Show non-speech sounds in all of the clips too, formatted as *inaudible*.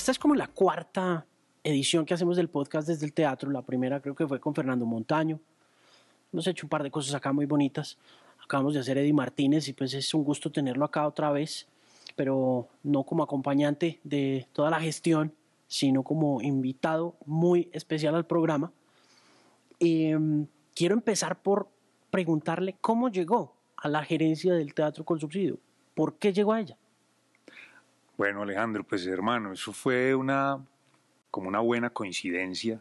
esta es como la cuarta edición que hacemos del podcast desde el teatro. La primera creo que fue con Fernando Montaño. Hemos hecho un par de cosas acá muy bonitas. Acabamos de hacer Eddie Martínez y pues es un gusto tenerlo acá otra vez, pero no como acompañante de toda la gestión, sino como invitado muy especial al programa. Mm, quiero empezar por preguntarle cómo llegó a la gerencia del teatro con subsidio. ¿Por qué llegó a ella? Bueno, Alejandro, pues hermano, eso fue una como una buena coincidencia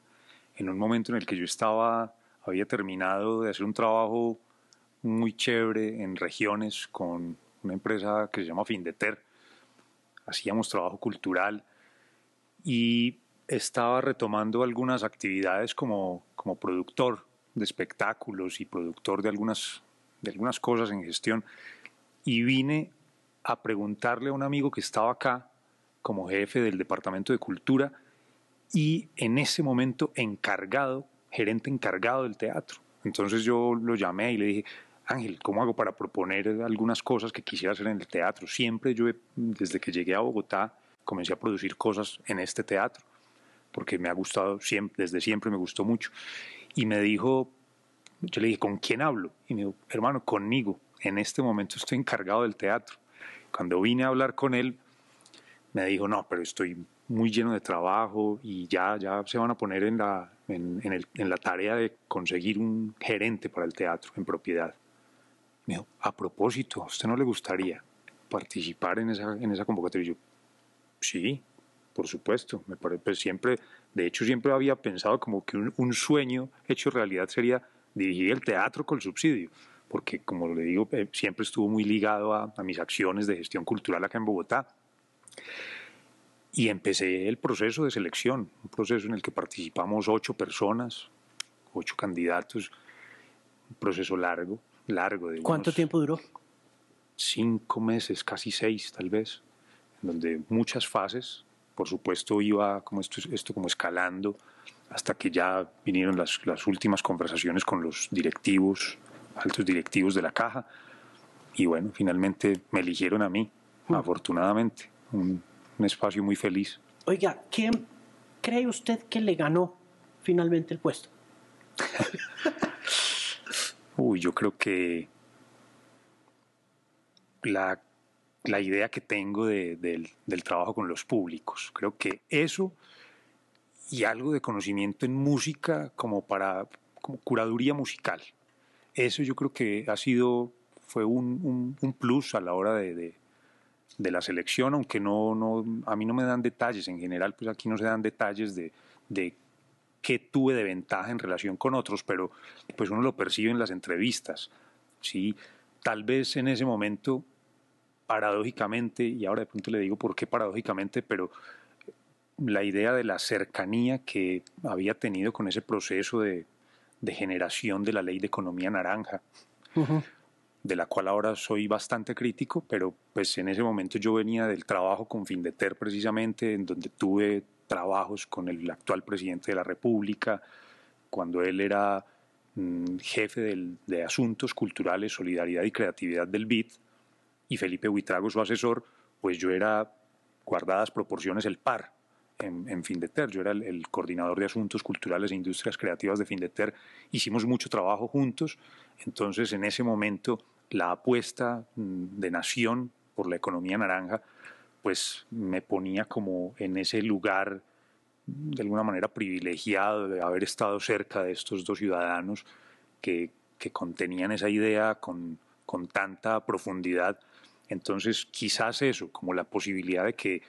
en un momento en el que yo estaba, había terminado de hacer un trabajo muy chévere en regiones con una empresa que se llama Findeter. Hacíamos trabajo cultural y estaba retomando algunas actividades como, como productor de espectáculos y productor de algunas, de algunas cosas en gestión. Y vine a preguntarle a un amigo que estaba acá como jefe del Departamento de Cultura y en ese momento encargado, gerente encargado del teatro. Entonces yo lo llamé y le dije, Ángel, ¿cómo hago para proponer algunas cosas que quisiera hacer en el teatro? Siempre yo, desde que llegué a Bogotá, comencé a producir cosas en este teatro, porque me ha gustado, siempre, desde siempre me gustó mucho. Y me dijo, yo le dije, ¿con quién hablo? Y me dijo, hermano, conmigo, en este momento estoy encargado del teatro. Cuando vine a hablar con él, me dijo, no, pero estoy muy lleno de trabajo y ya, ya se van a poner en la, en, el, en la tarea de conseguir un gerente para el teatro en propiedad. Me dijo, a propósito, ¿a usted no le gustaría participar en esa, en esa convocatoria? Y yo, sí, por supuesto. Me pues siempre, de hecho, siempre había pensado como que un, sueño hecho realidad sería dirigir el teatro con el subsidio, porque como le digo, eh, siempre estuvo muy ligado a, a mis acciones de gestión cultural acá en Bogotá. Y empecé el proceso de selección, un proceso en el que participamos ocho personas, ocho candidatos, un proceso largo, largo. De ¿Cuánto tiempo duró? Cinco meses, casi seis tal vez, en donde muchas fases, por supuesto iba como esto, esto como escalando, hasta que ya vinieron las, las últimas conversaciones con los directivos, altos directivos de la caja, y bueno, finalmente me eligieron a mí, mm. afortunadamente. Un, un espacio muy feliz. Oiga, ¿quién cree usted que le ganó finalmente el puesto? *laughs* Uy, yo creo que la, idea que tengo del, trabajo con los públicos, creo que eso y algo de conocimiento en música como para como curaduría musical. Eso yo creo que ha sido, fue un, plus a la hora de, de la selección, aunque no, no, a mí no me dan detalles, en general pues aquí no se dan detalles de, de qué tuve de ventaja en relación con otros, pero pues uno lo percibe en las entrevistas, ¿sí? Tal vez en ese momento, paradójicamente, y ahora de pronto le digo por qué paradójicamente, pero la idea de la cercanía que había tenido con ese proceso de, de generación de la ley de economía naranja, de la cual ahora soy bastante crítico, pero pues en ese momento yo venía del trabajo con Findeter precisamente, en donde tuve trabajos con el actual presidente de la República, cuando él era mm, jefe de Asuntos Culturales, Solidaridad y Creatividad del BID, y Felipe Huitrago su asesor, pues yo era, guardadas proporciones, el par en, en Findeter. Yo era el, coordinador de Asuntos Culturales e Industrias Creativas de Findeter. Hicimos mucho trabajo juntos. Entonces, en ese momento, la apuesta mm, de nación por la economía naranja, pues me ponía como en ese lugar de alguna manera privilegiado de haber estado cerca de estos dos ciudadanos que, que contenían esa idea con, con tanta profundidad. Entonces, quizás eso, como la posibilidad de que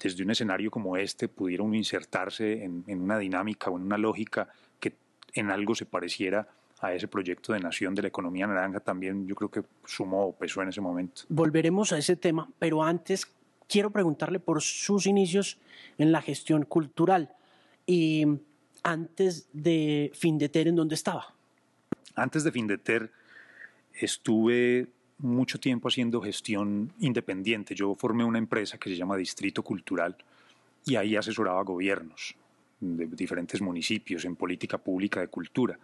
desde un escenario como este pudiera uno insertarse en, en, una dinámica o en una lógica que en algo se pareciera a ese proyecto de nación de la economía naranja también yo creo que sumó o pesó en ese momento. Volveremos a ese tema, pero antes quiero preguntarle por sus inicios en la gestión cultural y antes de Findeter, ¿en dónde estaba? Antes de Findeter estuve mucho tiempo haciendo gestión independiente. Yo formé una empresa que se llama Distrito Cultural y ahí asesoraba gobiernos de diferentes municipios en política pública de cultura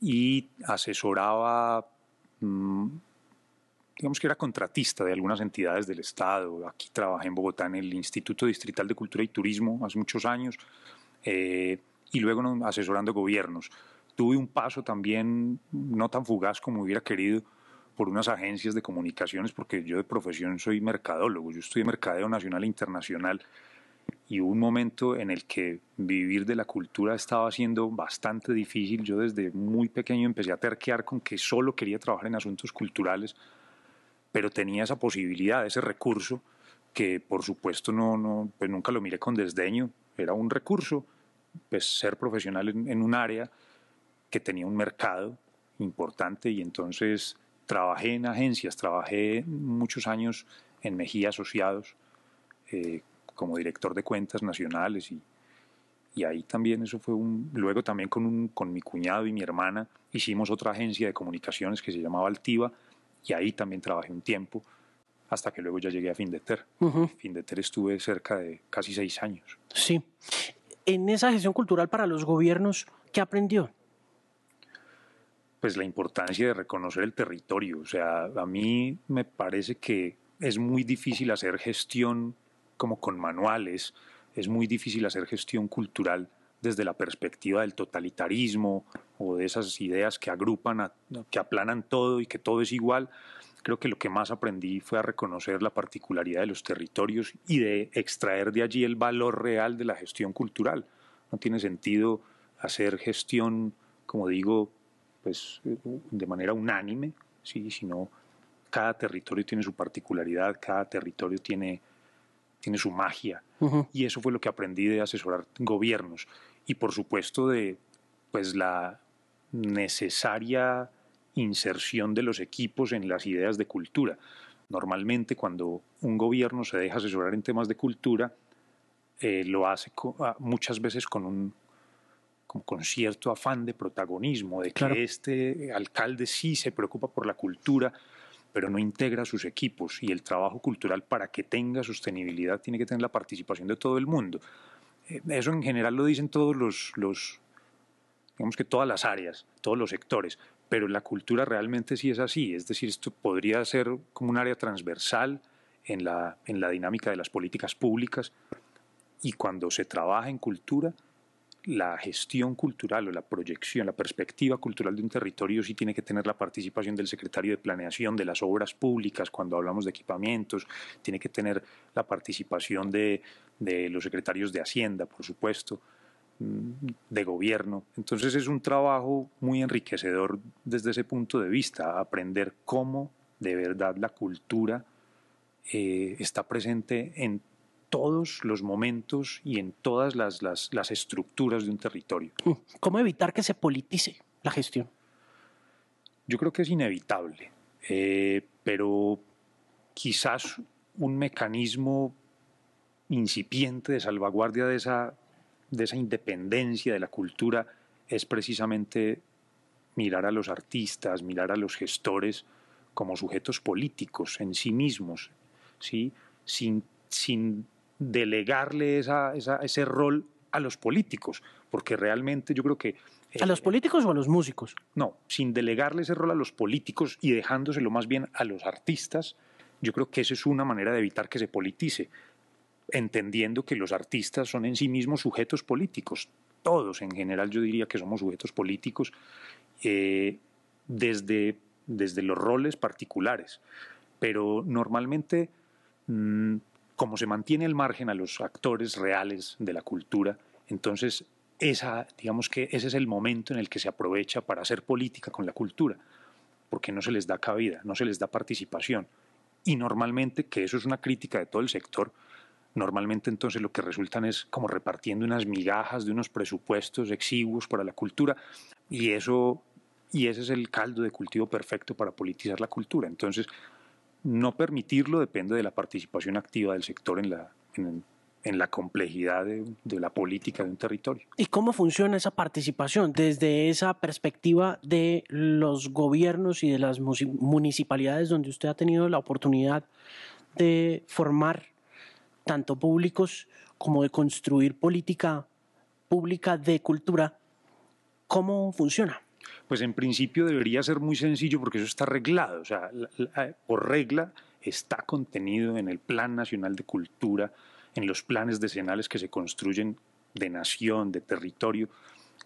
y asesoraba mm, digamos que era contratista de algunas entidades del Estado. Aquí trabajé en Bogotá en el Instituto Distrital de Cultura y Turismo hace muchos años eh, y luego asesorando gobiernos. Tuve un paso también no tan fugaz como hubiera querido por unas agencias de comunicaciones, porque yo de profesión soy mercadólogo, yo estudié mercadeo nacional e internacional y hubo un momento en el que vivir de la cultura estaba siendo bastante difícil. Yo desde muy pequeño empecé a terquear con que solo quería trabajar en asuntos culturales, pero tenía esa posibilidad, ese recurso, que por supuesto no, no pues nunca lo miré con desdeño, era un recurso, pues ser profesional en, en un área que tenía un mercado importante y entonces trabajé en agencias, trabajé muchos años en Mejía Asociados eh, como director de cuentas nacionales y, y, ahí también eso fue un... Luego también con, un, con mi cuñado y mi hermana hicimos otra agencia de comunicaciones que se llamaba Altiva y ahí también trabajé un tiempo hasta que luego ya llegué a Findeter. Uh Findeter estuve cerca de casi seis años. Sí. En esa gestión cultural para los gobiernos, ¿qué aprendió? Pues la importancia de reconocer el territorio. O sea, a mí me parece que es muy difícil hacer gestión como con manuales, es muy difícil hacer gestión cultural desde la perspectiva del totalitarismo o de esas ideas que agrupan, que aplanan todo y que todo es igual. Creo que lo que más aprendí fue a reconocer la particularidad de los territorios y de extraer de allí el valor real de la gestión cultural. No tiene sentido hacer gestión, como digo, pues, de manera unánime, ¿sí? sino cada territorio tiene su particularidad, cada territorio tiene, tiene su magia. Y eso fue lo que aprendí de asesorar gobiernos. Y por supuesto de pues, la necesaria inserción de los equipos en las ideas de cultura. Normalmente cuando un gobierno se deja asesorar en temas de cultura, eh, lo hace ah, muchas veces con un con cierto afán de protagonismo, de que este alcalde sí se preocupa por la cultura, pero no integra sus equipos y el trabajo cultural para que tenga sostenibilidad tiene que tener la participación de todo el mundo. Eh, eso en general lo dicen todos los, los digamos que todas las áreas, todos los sectores, pero la cultura realmente sí es así, es decir, esto podría ser como un área transversal en la, en la dinámica de las políticas públicas y cuando se trabaja en cultura, la gestión cultural o la proyección, la perspectiva cultural de un territorio sí tiene que tener la participación del secretario de planeación de las obras públicas cuando hablamos de equipamientos, tiene que tener la participación de, los secretarios de Hacienda, por supuesto, mm, de gobierno. Entonces es un trabajo muy enriquecedor desde ese punto de vista, aprender cómo de verdad la cultura eh, está presente en todos los momentos y en todas las, las, estructuras de un territorio. Mm, ¿Cómo evitar que se politice la gestión? Yo creo que es inevitable, eh, pero quizás un mecanismo incipiente de salvaguardia de esa, de esa independencia de la cultura es precisamente mirar a los artistas, mirar a los gestores como sujetos políticos en sí mismos, ¿sí? sin, sin delegarle esa, ese rol a los políticos, porque realmente yo creo que... ¿A los políticos o a los músicos? No, sin delegarle ese rol a los políticos y dejándoselo más bien a los artistas, yo creo que esa es una manera de evitar que se politice, entendiendo que los artistas son en sí mismos sujetos políticos. Todos en general yo diría que somos sujetos políticos eh, desde, desde los roles particulares, pero normalmente... Mm, como se mantiene el margen a los actores reales de la cultura, entonces esa, digamos que ese es el momento en el que se aprovecha para hacer política con la cultura, porque no se les da cabida, no se les da participación. Y normalmente, que eso es una crítica de todo el sector, normalmente entonces lo que resultan es como repartiendo unas migajas de unos presupuestos exiguos para la cultura y eso y ese es el caldo de cultivo perfecto para politizar la cultura. Entonces, no permitirlo depende de la participación activa del sector en la, en, la complejidad de, la política de un territorio. ¿Y cómo funciona esa participación desde esa perspectiva de los gobiernos y de las municipalidades donde usted ha tenido la oportunidad de formar tanto públicos como de construir política pública de cultura? ¿Cómo funciona? Pues en principio debería ser muy sencillo porque eso está arreglado, o sea, por regla está contenido en el Plan Nacional de Cultura, en los planes decenales que se construyen de nación, de territorio,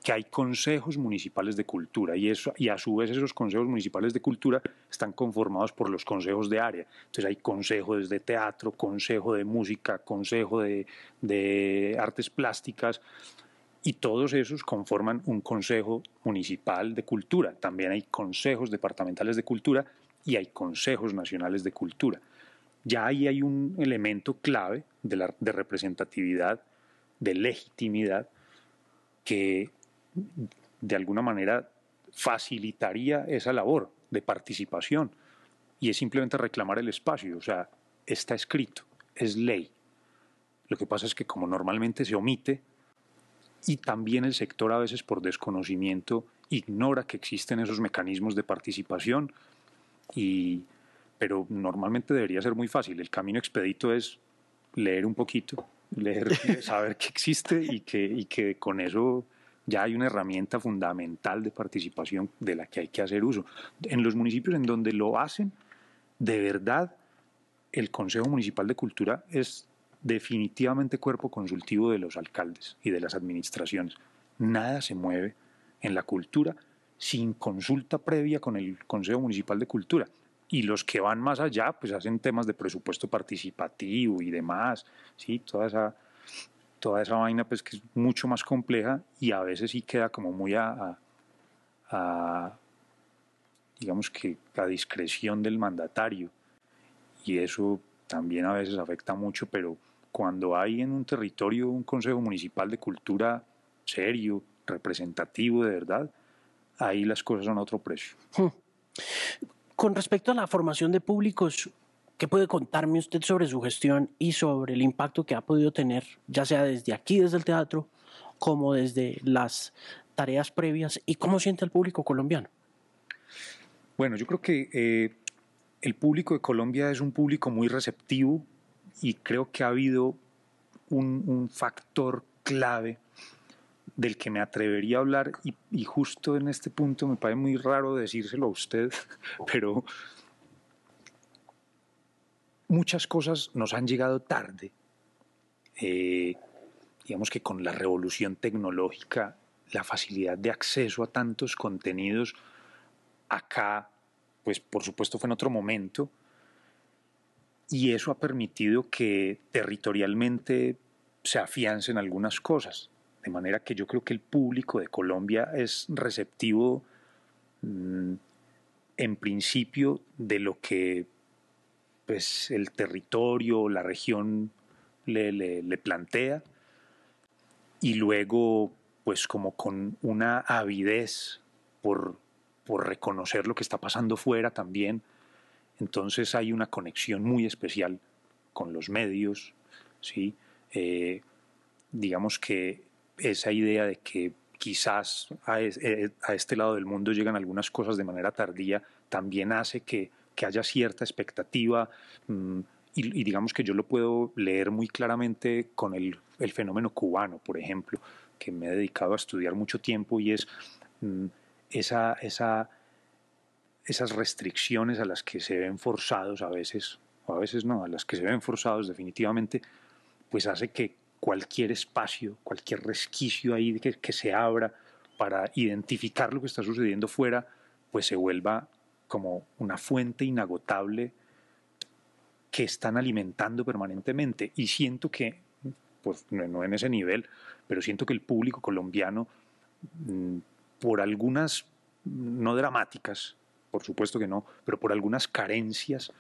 que hay consejos municipales de cultura y, eso, y a su vez esos consejos municipales de cultura están conformados por los consejos de área. Entonces hay consejos de teatro, consejo de música, consejo de, de artes plásticas y todos esos conforman un consejo municipal de cultura. También hay consejos departamentales de cultura y hay consejos nacionales de cultura. Ya ahí hay un elemento clave de, la, de representatividad, de legitimidad, que de alguna manera facilitaría esa labor de participación. Y es simplemente reclamar el espacio, o sea, está escrito, es ley. Lo que pasa es que como normalmente se omite, y también el sector a veces por desconocimiento ignora que existen esos mecanismos de participación, y, pero normalmente debería ser muy fácil. El camino expedito es leer un poquito, leer, *laughs* saber que existe y que, y que con eso ya hay una herramienta fundamental de participación de la que hay que hacer uso. En los municipios en donde lo hacen, de verdad, el Consejo Municipal de Cultura es definitivamente cuerpo consultivo de los alcaldes y de las administraciones. Nada se mueve en la cultura sin consulta previa con el Consejo Municipal de Cultura. Y los que van más allá, pues hacen temas de presupuesto participativo y demás, ¿sí? Toda esa toda esa vaina pues que es mucho más compleja y a veces sí queda como muy a, digamos que la discreción del mandatario y eso también a veces afecta mucho, pero cuando hay en un territorio un consejo municipal de cultura serio, representativo de verdad, ahí las cosas son a otro precio. Hmm. Con respecto a la formación de públicos, ¿Qué puede contarme usted sobre su gestión y sobre el impacto que ha podido tener, ya sea desde aquí, desde el teatro, como desde las tareas previas y cómo siente el público colombiano? Bueno, yo creo que eh, el público de Colombia es un público muy receptivo y creo que ha habido un, factor clave del que me atrevería a hablar y, justo en este punto me parece muy raro decírselo a usted, *laughs* pero muchas cosas nos han llegado tarde. Eh, digamos que con la revolución tecnológica, la facilidad de acceso a tantos contenidos, acá, pues por supuesto fue en otro momento, y eso ha permitido que territorialmente se afiancen algunas cosas. De manera que yo creo que el público de Colombia es receptivo mm, en principio de lo que pues el territorio, la región le, le, plantea y luego pues como con una avidez por, por reconocer lo que está pasando fuera también. Entonces hay una conexión muy especial con los medios, ¿sí? Eh, digamos que esa idea de que quizás a, eh, a, este lado del mundo llegan algunas cosas de manera tardía también hace que que haya cierta expectativa mm, y, digamos que yo lo puedo leer muy claramente con el, fenómeno cubano, por ejemplo, que me he dedicado a estudiar mucho tiempo y es mm, esa, esa, esas restricciones a las que se ven forzados a veces, o a veces no, a las que se ven forzados definitivamente, pues hace que cualquier espacio, cualquier resquicio ahí que, se abra para identificar lo que está sucediendo fuera, pues se vuelva como una fuente inagotable que están alimentando permanentemente. Y siento que, pues no en ese nivel, pero siento que el público colombiano, mm, por algunas, no dramáticas, por supuesto que no, pero por algunas carencias,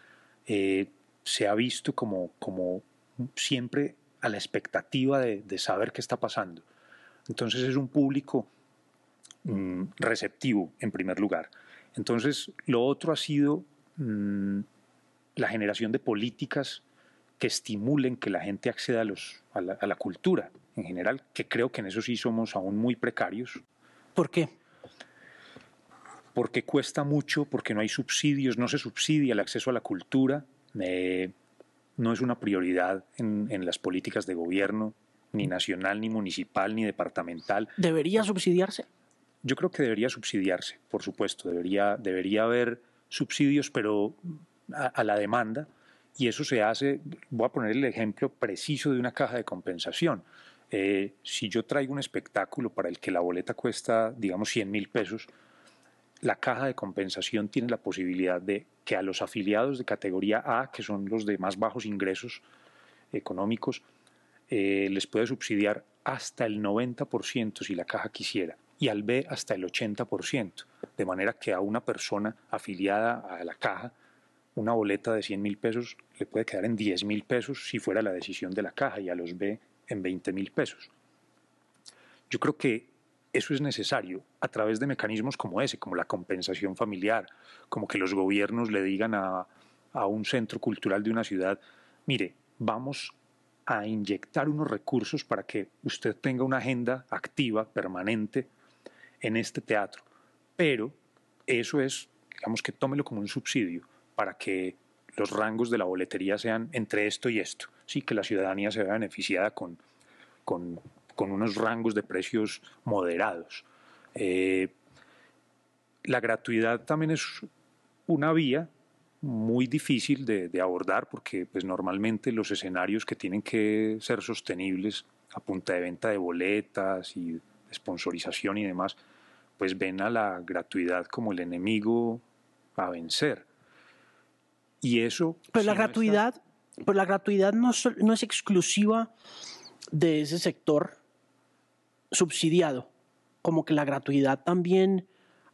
eh, se ha visto como, como siempre a la expectativa de, saber qué está pasando. Entonces es un público mm, receptivo, en primer lugar. Entonces, lo otro ha sido mm, la generación de políticas que estimulen que la gente acceda a, la, cultura en general, que creo que en eso sí somos aún muy precarios. ¿Por qué? Porque cuesta mucho, porque no hay subsidios, no se subsidia el acceso a la cultura, eh, no es una prioridad en, en las políticas de gobierno, ni nacional, ni municipal, ni departamental. ¿Debería subsidiarse? Yo creo que debería subsidiarse, por supuesto, debería, debería haber subsidios, pero a, la demanda, y eso se hace, voy a poner el ejemplo preciso de una caja de compensación. Eh, si yo traigo un espectáculo para el que la boleta cuesta, digamos, 100 mil pesos, la caja de compensación tiene la posibilidad de que a los afiliados de categoría A, que son los de más bajos ingresos económicos, eh, les puede subsidiar hasta el 90% si la caja quisiera y al B hasta el 80%, de manera que a una persona afiliada a la caja una boleta de 100 mil pesos le puede quedar en 10 mil pesos si fuera la decisión de la caja y a los B en 20 mil pesos. Yo creo que eso es necesario a través de mecanismos como ese, como la compensación familiar, como que los gobiernos le digan a, a un centro cultural de una ciudad, mire, vamos a inyectar unos recursos para que usted tenga una agenda activa, permanente, en este teatro. Pero eso es, digamos que tómelo como un subsidio para que los rangos de la boletería sean entre esto y esto. Sí, que la ciudadanía se vea beneficiada con, con, unos rangos de precios moderados. Eh, la gratuidad también es una vía muy difícil de, abordar porque pues, normalmente los escenarios que tienen que ser sostenibles a punta de venta de boletas y sponsorización y demás, pues ven a la gratuidad como el enemigo a vencer. Y eso... Pero la gratuidad, la gratuidad no, no es exclusiva de ese sector subsidiado, como que la gratuidad también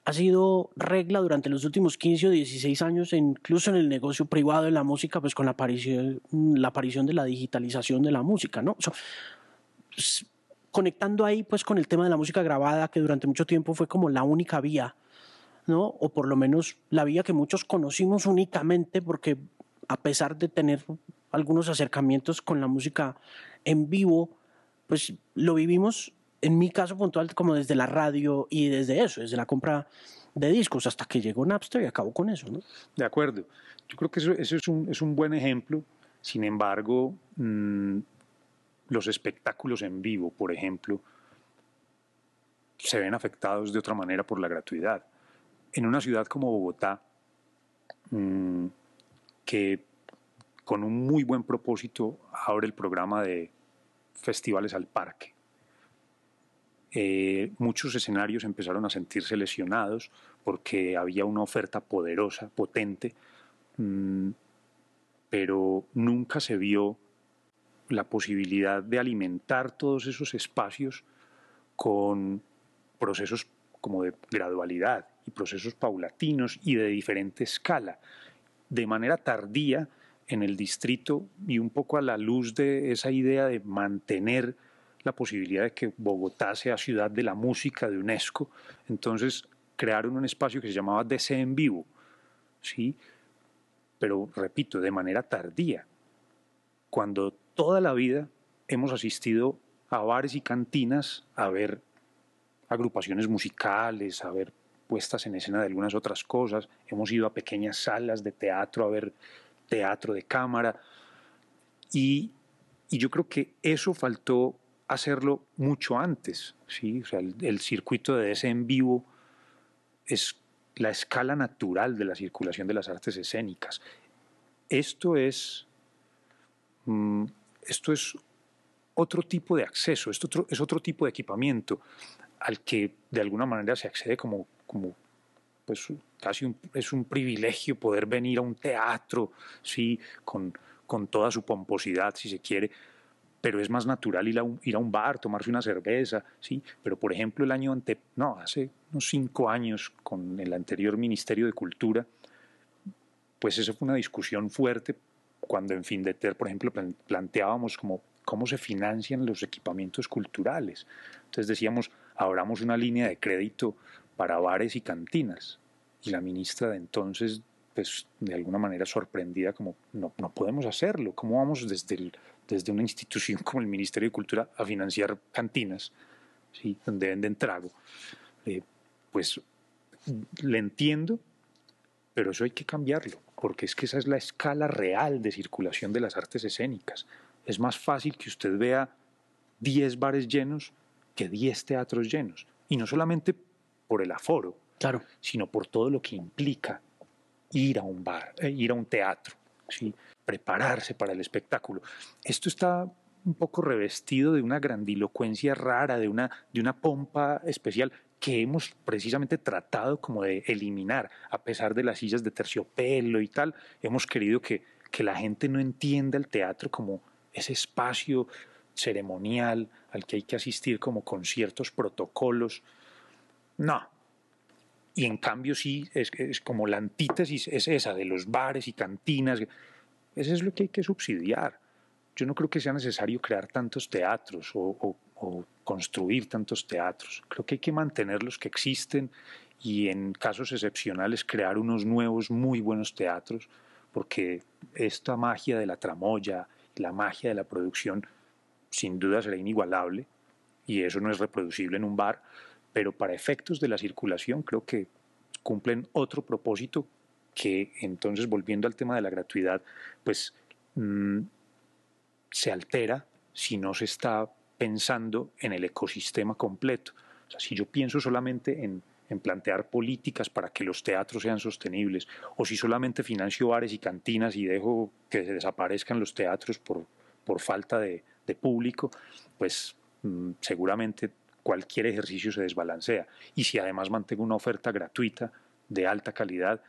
ha sido regla durante los últimos 15 o 16 años, incluso en el negocio privado de la música, pues con la aparición, la aparición de la digitalización de la música, ¿no? conectando ahí pues con el tema de la música grabada, que durante mucho tiempo fue como la única vía, ¿no? O por lo menos la vía que muchos conocimos únicamente porque a pesar de tener algunos acercamientos con la música en vivo, pues lo vivimos en mi caso puntual como desde la radio y desde eso, desde la compra de discos hasta que llegó Napster y acabó con eso, ¿no? De acuerdo. Yo creo que eso, es, un, es, un, buen ejemplo. Sin embargo, mm, los espectáculos en vivo, por ejemplo, se ven afectados de otra manera por la gratuidad. En una ciudad como Bogotá, mm, que con un muy buen propósito abre el programa de festivales al parque. Eh, muchos escenarios empezaron a sentirse lesionados porque había una oferta poderosa, potente, mm, pero nunca se vio la posibilidad de alimentar todos esos espacios con procesos como de gradualidad y procesos paulatinos y de diferente escala. De manera tardía en el distrito y un poco a la luz de esa idea de mantener la posibilidad de que Bogotá sea ciudad de la música de UNESCO, entonces crearon un espacio que se llamaba DC en vivo, ¿sí? pero repito, de manera tardía, cuando toda la vida hemos asistido a bares y cantinas a ver agrupaciones musicales, a ver puestas en escena de algunas otras cosas, hemos ido a pequeñas salas de teatro a ver teatro de cámara. Y, yo creo que eso faltó hacerlo mucho antes, ¿sí? El, circuito de ese en vivo es la escala natural de la circulación de las artes escénicas. Esto es mm, esto es otro tipo de acceso, esto es otro tipo de equipamiento al que de alguna manera se accede como, como pues casi es un privilegio poder venir a un teatro, sí, con, con toda su pomposidad, si se quiere, pero es más natural ir a, un, ir a un bar, tomarse una cerveza, sí, pero por ejemplo el año ante, no, hace unos cinco años con el anterior Ministerio de Cultura, pues eso fue una discusión fuerte cuando en fin de ter, por ejemplo, planteábamos como cómo se financian los equipamientos culturales. Entonces decíamos, abramos una línea de crédito para bares y cantinas. Y la ministra de entonces, pues de alguna manera sorprendida, como no, no podemos hacerlo. ¿Cómo vamos desde, desde una institución *laughs* como el Ministerio de Cultura a financiar cantinas, ¿sí? donde venden trago? Eh, pues le entiendo, pero eso hay que cambiarlo porque es que esa es la escala real de circulación de las artes escénicas. Es más fácil que usted vea 10 bares llenos que 10 teatros llenos. Y no solamente por el aforo, claro. sino por todo lo que implica ir a un bar, eh, ir a un teatro, prepararse para el espectáculo. Esto está un poco revestido de una grandilocuencia rara, de una, de una pompa especial que hemos precisamente tratado como de eliminar, a pesar de las sillas de terciopelo y tal, hemos querido que, que la gente no entienda el teatro como ese espacio ceremonial al que hay que asistir como con ciertos protocolos. No. Y en cambio sí, es, como la antítesis es esa de los bares y cantinas. Eso es lo que hay que subsidiar. Yo no creo que sea necesario crear tantos teatros o, o construir tantos teatros. Creo que hay que mantener los que existen y en casos excepcionales crear unos nuevos muy buenos teatros, porque esta magia de la tramoya, la magia de la producción, sin duda será inigualable y eso no es reproducible en un bar, pero para efectos de la circulación creo que cumplen otro propósito que entonces volviendo al tema de la gratuidad, pues mm, se altera si no se está pensando en el ecosistema completo. Si yo pienso solamente en, en plantear políticas para que los teatros sean sostenibles, o si solamente financio bares y cantinas y dejo que se desaparezcan los teatros por, por falta de, de público, pues mm, seguramente cualquier ejercicio se desbalancea. Y si además mantengo una oferta gratuita de alta calidad,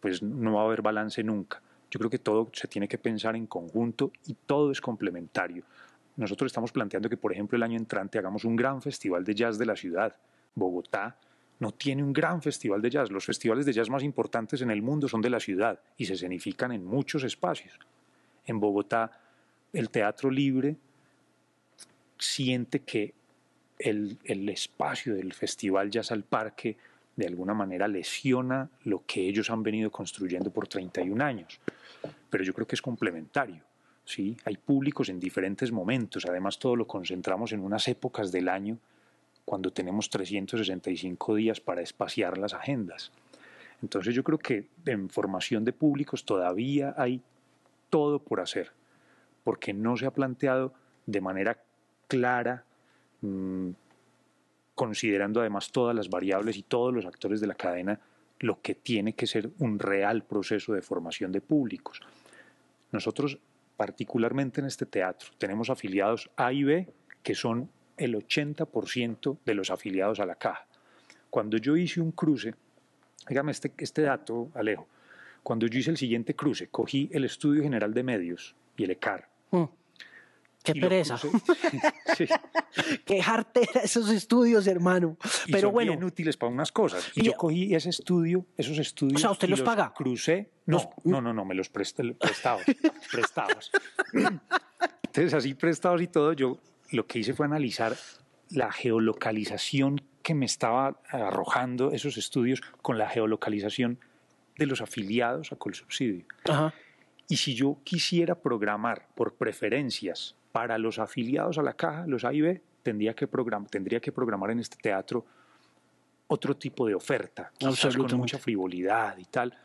pues no va a haber balance nunca. Yo creo que todo se tiene que pensar en conjunto y todo es complementario. Nosotros estamos planteando que, por ejemplo, el año entrante hagamos un gran festival de jazz de la ciudad. Bogotá no tiene un gran festival de jazz. Los festivales de jazz más importantes en el mundo son de la ciudad y se escenifican en muchos espacios. En Bogotá, el teatro libre siente que el, espacio del festival Jazz al Parque de alguna manera lesiona lo que ellos han venido construyendo por 31 años. Pero yo creo que es complementario. ¿sí? Hay públicos en diferentes momentos, además todo lo concentramos en unas épocas del año cuando tenemos 365 días para espaciar las agendas. Entonces yo creo que en formación de públicos todavía hay todo por hacer, porque no se ha planteado de manera clara, mmm, considerando además todas las variables y todos los actores de la cadena, lo que tiene que ser un real proceso de formación de públicos. Nosotros, particularmente en este teatro, tenemos afiliados A y B, que son el 80% de los afiliados a la caja. Cuando yo hice un cruce, dígame este, este dato, Alejo, cuando yo hice el siguiente cruce, cogí el Estudio General de Medios y el ECAR, mm. Qué pereza. *laughs* sí. Qué jartera esos estudios, hermano. Y Pero son bueno. bien útiles para unas cosas. Y, yo cogí ese estudio, esos estudios. O sea, ¿usted y los paga? Crucé. No, no, no, no, me los presté, prestados. *laughs* prestados. Entonces, así prestados y todo, yo lo que hice fue analizar la geolocalización que me estaba arrojando esos estudios con la geolocalización de los afiliados a Colsubsidio. Ajá. Y si yo quisiera programar por preferencias para los afiliados a la caja, los A y B, tendría que, tendría que programar en este teatro otro tipo de oferta, quizás con mucha frivolidad y tal.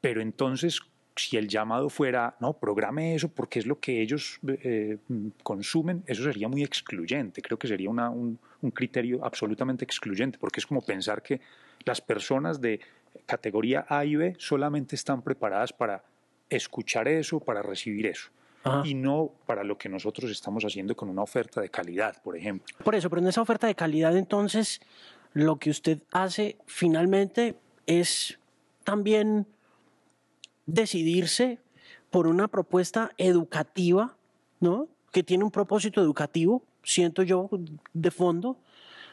Pero entonces, si el llamado fuera, no, programe eso porque es lo que ellos eh, consumen, eso sería muy excluyente. Creo que sería una, un, un criterio absolutamente excluyente, porque es como pensar que las personas de categoría A y B solamente están preparadas para escuchar eso, para recibir eso. Ajá. y no para lo que nosotros estamos haciendo con una oferta de calidad, por ejemplo. Por eso, pero en esa oferta de calidad entonces lo que usted hace finalmente es también decidirse por una propuesta educativa, ¿no? Que tiene un propósito educativo, siento yo, de fondo,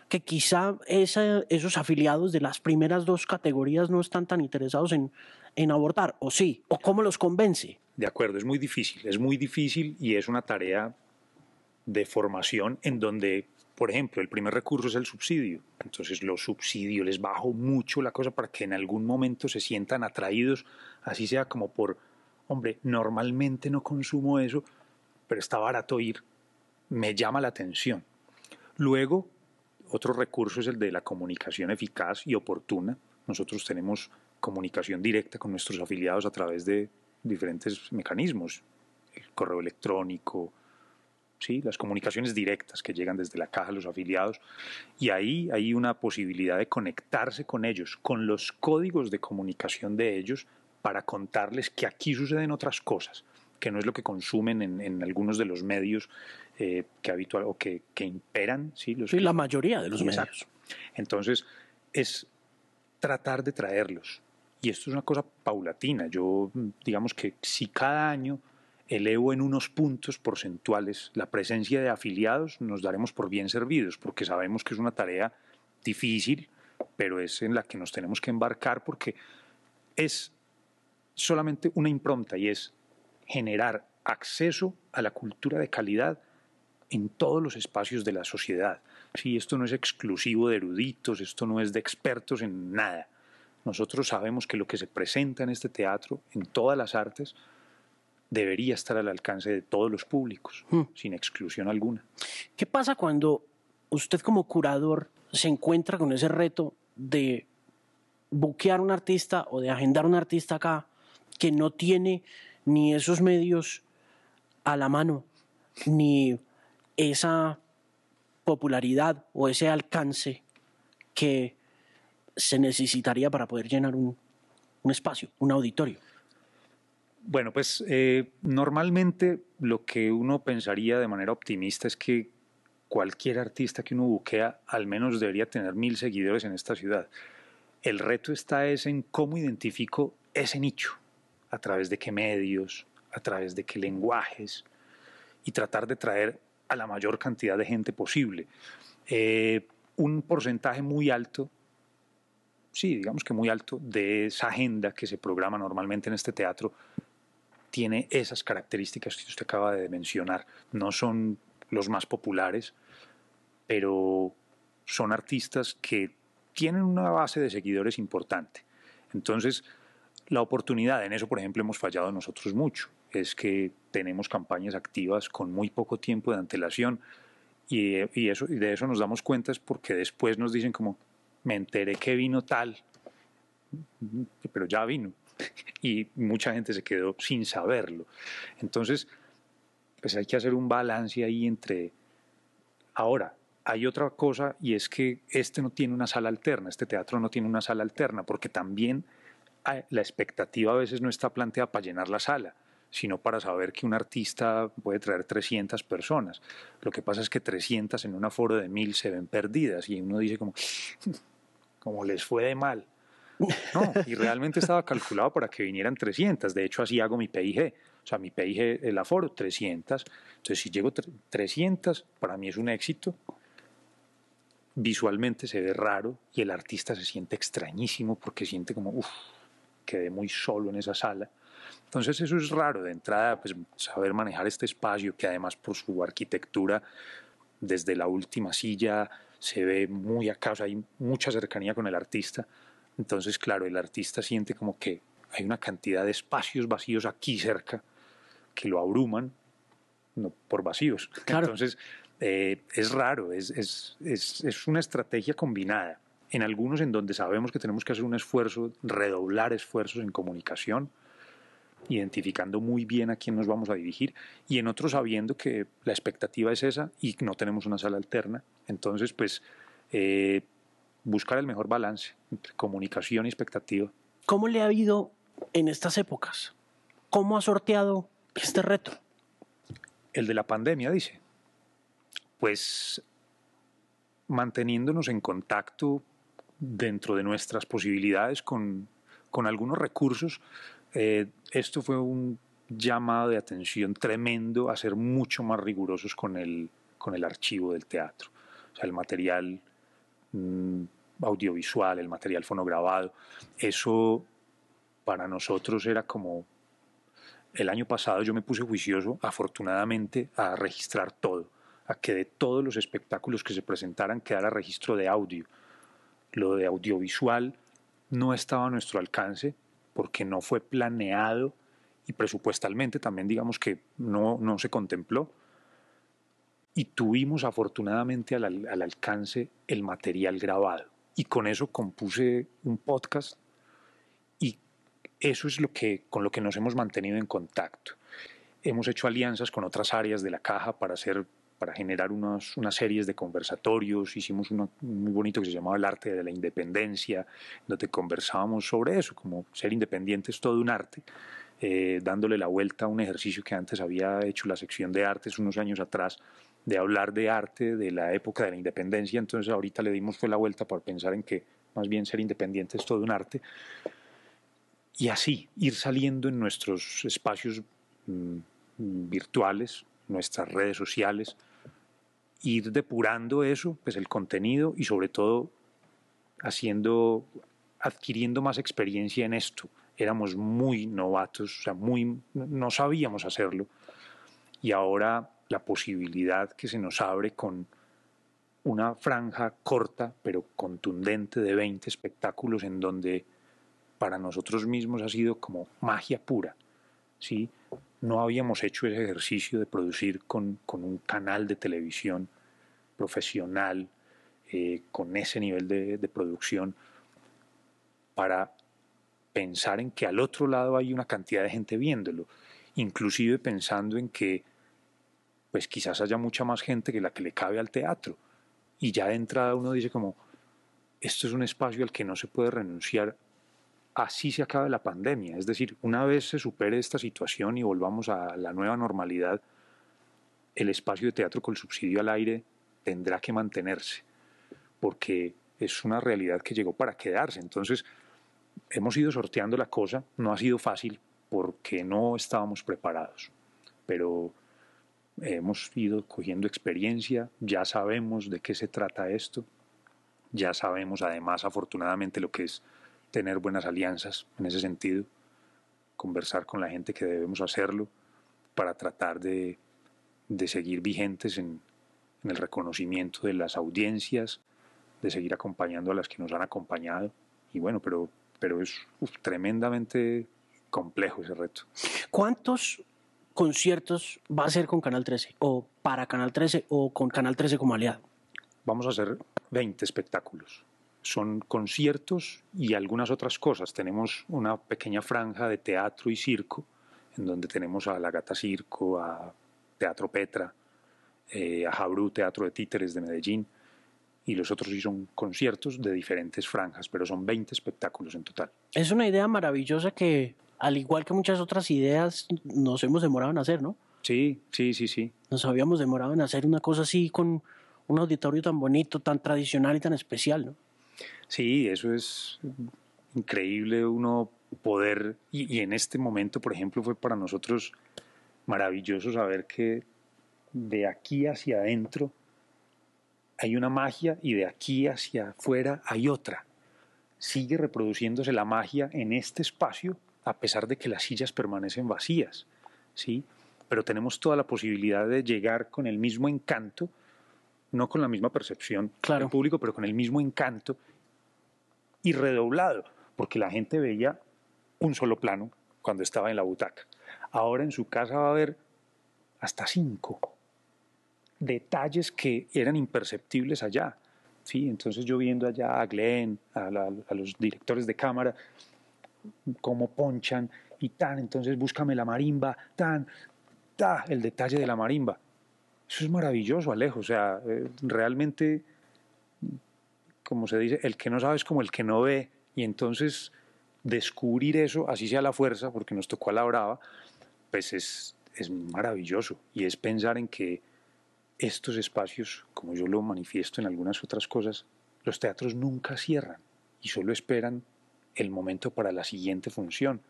que quizá esa, esos afiliados de las primeras dos categorías no están tan interesados en, en abordar, o sí, o cómo los convence. De acuerdo, es muy difícil, es muy difícil y es una tarea de formación en donde, por ejemplo, el primer recurso es el subsidio. Entonces los subsidios les bajo mucho la cosa para que en algún momento se sientan atraídos, así sea como por, hombre, normalmente no consumo eso, pero está barato ir, me llama la atención. Luego, otro recurso es el de la comunicación eficaz y oportuna. Nosotros tenemos comunicación directa con nuestros afiliados a través de diferentes mecanismos, el correo electrónico, ¿sí? las comunicaciones directas que llegan desde la caja a los afiliados, y ahí hay una posibilidad de conectarse con ellos, con los códigos de comunicación de ellos, para contarles que aquí suceden otras cosas, que no es lo que consumen en, algunos de los medios eh, que habitual o que, imperan. Sí, los la mayoría de los medios. Entonces, es tratar de traerlos. Y esto es una cosa paulatina. Yo, digamos que si cada año elevo en unos puntos porcentuales la presencia de afiliados, nos daremos por bien servidos, porque sabemos que es una tarea difícil, pero es en la que nos tenemos que embarcar porque es solamente una impronta y es generar acceso a la cultura de calidad en todos los espacios de la sociedad. Sí, esto no es exclusivo de eruditos, esto no es de expertos en nada. Nosotros sabemos que lo que se presenta en este teatro, en todas las artes, debería estar al alcance de todos los públicos, hmm. sin exclusión alguna. ¿Qué pasa cuando usted como curador se encuentra con ese reto de buquear un artista o de agendar un artista acá que no tiene ni esos medios a la mano, ni esa popularidad o ese alcance que se necesitaría para poder llenar un, espacio, un auditorio? Bueno, pues eh, normalmente lo que uno pensaría de manera optimista es que cualquier artista que uno buquea al menos debería tener mil seguidores en esta ciudad. El reto está es en cómo identifico ese nicho, a través de qué medios, a través de qué lenguajes, y tratar de traer a la mayor cantidad de gente posible. Eh, un porcentaje muy alto, sí, digamos que muy alto, de esa agenda que se programa normalmente en este teatro tiene esas características que usted acaba de mencionar. No son los más populares, pero son artistas que tienen una base de seguidores importante. Entonces, la oportunidad, en eso por ejemplo hemos fallado nosotros mucho, es que tenemos campañas activas con muy poco tiempo de antelación y, eso, y de eso nos damos cuenta es porque después nos dicen como, me enteré que vino tal, pero ya vino y mucha gente se quedó sin saberlo. Entonces, pues hay que hacer un balance ahí entre... Ahora, hay otra cosa y es que este no tiene una sala alterna, este teatro no tiene una sala alterna, porque también la expectativa a veces no está planteada para llenar la sala, sino para saber que un artista puede traer 300 personas. Lo que pasa es que 300 en un aforo de 1000 se ven perdidas y uno dice como, como les fue de mal. *laughs* No, y realmente estaba calculado para que vinieran 300. De hecho, así hago mi PIG. O sea, mi PIG, el aforo, 300. Entonces, si llego 300, para mí es un éxito. Visualmente se ve raro y el artista se siente extrañísimo porque siente como, uff, quedé muy solo en esa sala. Entonces eso es raro de entrada, pues saber manejar este espacio que además por su arquitectura desde la última silla se ve muy acá, o sea, hay mucha cercanía con el artista. Entonces, claro, el artista siente como que hay una cantidad de espacios vacíos aquí cerca que lo abruman no, por vacíos. Entonces, eh, es raro, es, es, es, es una estrategia combinada en algunos en donde sabemos que tenemos que hacer un esfuerzo, redoblar esfuerzos en comunicación, identificando muy bien a quién nos vamos a dirigir, y en otros sabiendo que la expectativa es esa y no tenemos una sala alterna. Entonces, pues, eh, buscar el mejor balance entre comunicación y expectativa. ¿Cómo le ha ido en estas épocas? ¿Cómo ha sorteado este reto? El de la pandemia, dice. Pues manteniéndonos en contacto dentro de nuestras posibilidades con, algunos recursos. Eh, esto fue un llamado de atención tremendo a ser mucho más rigurosos con el, con el archivo del teatro. O sea, el material mm, audiovisual, el material fonograbado. Eso para nosotros era como... El año pasado yo me puse juicioso, afortunadamente, a registrar todo, a que de todos los espectáculos que se presentaran quedara registro de audio lo de audiovisual no estaba a nuestro alcance porque no fue planeado y presupuestalmente también digamos que no, no se contempló. Y tuvimos afortunadamente al, al alcance el material grabado. Y con eso compuse un podcast y eso es lo que, con lo que nos hemos mantenido en contacto. hemos hecho alianzas con otras áreas de la caja para hacer para generar unas, unas series de conversatorios. Hicimos uno muy bonito que se llamaba El arte de la independencia, donde conversábamos sobre eso, como ser independiente es todo un arte, eh, dándole la vuelta a un ejercicio que antes había hecho la sección de artes unos años atrás, de hablar de arte de la época de la independencia. Entonces ahorita le dimos fue la vuelta por pensar en que más bien ser independiente es todo un arte. Y así, ir saliendo en nuestros espacios mm, virtuales, nuestras redes sociales, ir depurando eso, pues el contenido y sobre todo haciendo, adquiriendo más experiencia en esto. Éramos muy novatos, o sea, muy, no sabíamos hacerlo. Y ahora la posibilidad que se nos abre con una franja corta pero contundente de 20 espectáculos en donde para nosotros mismos ha sido como magia pura. ¿sí? No habíamos hecho ese ejercicio de producir con, un canal de televisión profesional, eh, con ese nivel de, producción, para pensar en que al otro lado hay una cantidad de gente viéndolo, inclusive pensando en que pues quizás haya mucha más gente que la que le cabe al teatro. Y ya de entrada uno dice como, esto es un espacio al que no se puede renunciar así se acabe la pandemia. Es decir, una vez se supere esta situación y volvamos a la nueva normalidad, el espacio de teatro con subsidio al aire tendrá que mantenerse, porque es una realidad que llegó para quedarse. Entonces, hemos ido sorteando la cosa, no ha sido fácil porque no estábamos preparados, pero hemos ido cogiendo experiencia, ya sabemos de qué se trata esto, ya sabemos además afortunadamente lo que es tener buenas alianzas en ese sentido, conversar con la gente que debemos hacerlo para tratar de, seguir vigentes en, el reconocimiento de las audiencias, de seguir acompañando a las que nos han acompañado. Y bueno, pero, pero es tremendamente complejo ese reto. ¿Cuántos conciertos va a ser con Canal 13 o para Canal 13 o con Canal 13 como aliado? Vamos a hacer 20 espectáculos son conciertos y algunas otras cosas. Tenemos una pequeña franja de teatro y circo, en donde tenemos a La Gata Circo, a Teatro Petra, eh, a Jabrú, Teatro de Títeres de Medellín, y los otros sí son conciertos de diferentes franjas, pero son 20 espectáculos en total. Es una idea maravillosa que, al igual que muchas otras ideas, nos hemos demorado en hacer, ¿no? Sí, sí, sí, sí. Nos habíamos demorado en hacer una cosa así con un auditorio tan bonito, tan tradicional y tan especial, ¿no? Sí, eso es increíble uno poder, y, en este momento, por ejemplo, fue para nosotros maravilloso saber que de aquí hacia adentro hay una magia y de aquí hacia afuera hay otra. Sigue reproduciéndose la magia en este espacio a pesar de que las sillas permanecen vacías, ¿sí? Pero tenemos toda la posibilidad de llegar con el mismo encanto, no con la misma percepción del público, pero con el mismo encanto y redoblado, porque la gente veía un solo plano cuando estaba en la butaca. Ahora en su casa va a haber hasta cinco detalles que eran imperceptibles allá. ¿sí? Entonces yo viendo allá a Glenn, a, los directores de cámara, cómo ponchan y tan, entonces búscame la marimba, tan, ta, el detalle de la marimba. Eso es maravilloso, Alejo. O sea, eh, realmente como se dice, el que no sabe es como el que no ve, y entonces descubrir eso, así sea la fuerza, porque nos tocó a la brava, pues es, es maravilloso, y es pensar en que estos espacios, como yo lo manifiesto en algunas otras cosas, los teatros nunca cierran y solo esperan el momento para la siguiente función.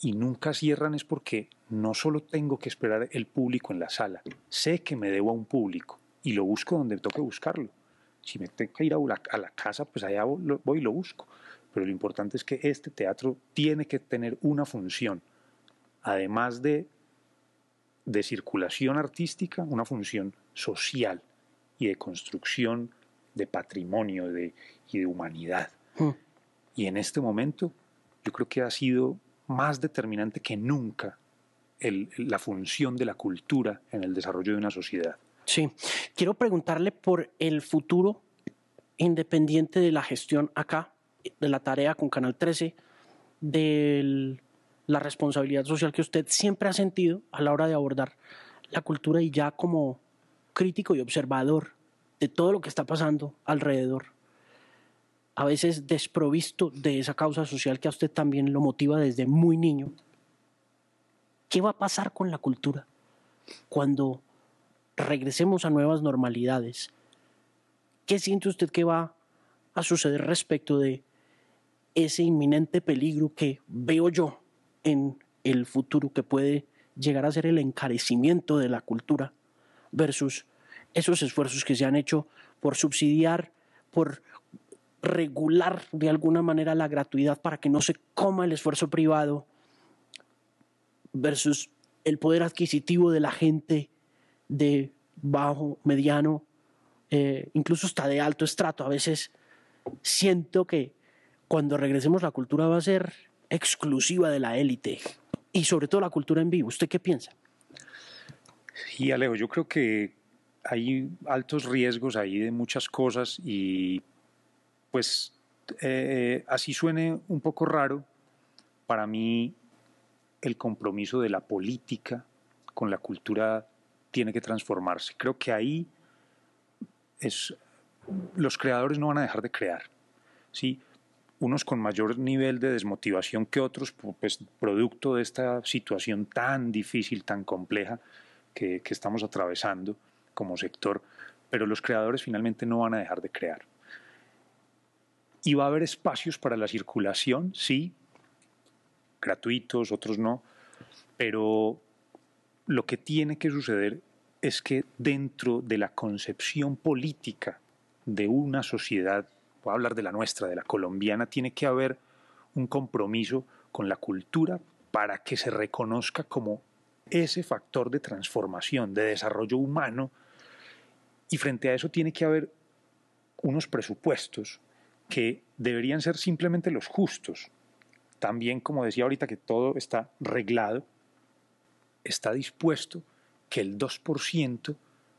Y nunca cierran es porque no solo tengo que esperar el público en la sala, sé que me debo a un público y lo busco donde toque buscarlo. Si me tengo que ir a la, casa, pues allá voy y lo busco. Pero lo importante es que este teatro tiene que tener una función, además de, de circulación artística, una función social y de construcción de patrimonio de, y de humanidad. Hmm. Y en este momento yo creo que ha sido más determinante que nunca la función de la cultura en el desarrollo de una sociedad. Sí, quiero preguntarle por el futuro independiente de la gestión acá, de la tarea con Canal 13, del la responsabilidad social que usted siempre ha sentido a la hora de abordar la cultura y ya como crítico y observador de todo lo que está pasando alrededor, a veces desprovisto de esa causa social que a usted también lo motiva desde muy niño, ¿qué va a pasar con la cultura cuando regresemos a nuevas normalidades? ¿Qué siente usted que va a suceder respecto de ese inminente peligro que veo yo en el futuro que puede llegar a ser el encarecimiento de la cultura versus esos esfuerzos que se han hecho por subsidiar, por regular de alguna manera la gratuidad para que no se coma el esfuerzo privado versus el poder adquisitivo de la gente de bajo, mediano, eh, incluso hasta de alto estrato. A veces siento que cuando regresemos la cultura va a ser exclusiva de la élite y sobre todo la cultura en vivo. ¿Usted qué piensa? Y Alejo, yo creo que hay altos riesgos ahí de muchas cosas y pues eh, así suene un poco raro, para mí el compromiso de la política con la cultura tiene que transformarse. Creo que ahí es, los creadores no van a dejar de crear. ¿sí? Unos con mayor nivel de desmotivación que otros, pues producto de esta situación tan difícil, tan compleja que, que estamos atravesando como sector, pero los creadores finalmente no van a dejar de crear. Y va a haber espacios para la circulación, sí, gratuitos, otros no, pero lo que tiene que suceder es que dentro de la concepción política de una sociedad, voy a hablar de la nuestra, de la colombiana, tiene que haber un compromiso con la cultura para que se reconozca como ese factor de transformación, de desarrollo humano, y frente a eso tiene que haber unos presupuestos que deberían ser simplemente los justos. También, como decía ahorita, que todo está reglado, está dispuesto que el 2%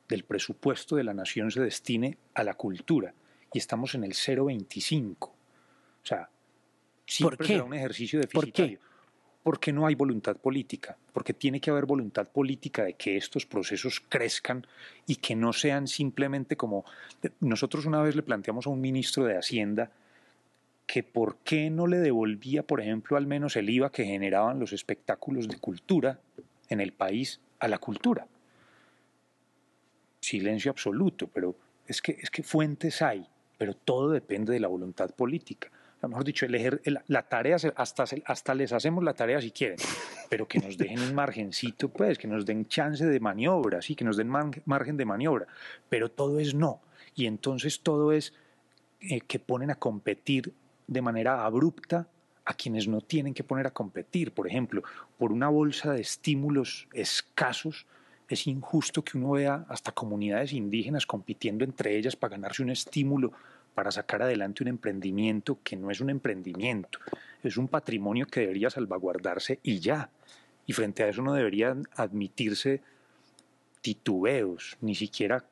del presupuesto de la nación se destine a la cultura y estamos en el 0,25. O sea, siempre será un ejercicio deficitario. ¿Por Porque no hay voluntad política, porque tiene que haber voluntad política de que estos procesos crezcan y que no sean simplemente como nosotros una vez le planteamos a un ministro de Hacienda que por qué no le devolvía, por ejemplo, al menos el IVA que generaban los espectáculos de cultura en el país a la cultura. Silencio absoluto, pero es que, es que fuentes hay, pero todo depende de la voluntad política. A lo mejor dicho, el, la tarea, hasta, hasta les hacemos la tarea si quieren, pero que nos dejen un margencito, pues, que nos den chance de maniobra, sí, que nos den margen de maniobra, pero todo es no. Y entonces todo es eh, que ponen a competir de manera abrupta a quienes no tienen que poner a competir. Por ejemplo, por una bolsa de estímulos escasos, es injusto que uno vea hasta comunidades indígenas compitiendo entre ellas para ganarse un estímulo para sacar adelante un emprendimiento que no es un emprendimiento, es un patrimonio que debería salvaguardarse y ya. Y frente a eso no deberían admitirse titubeos, ni siquiera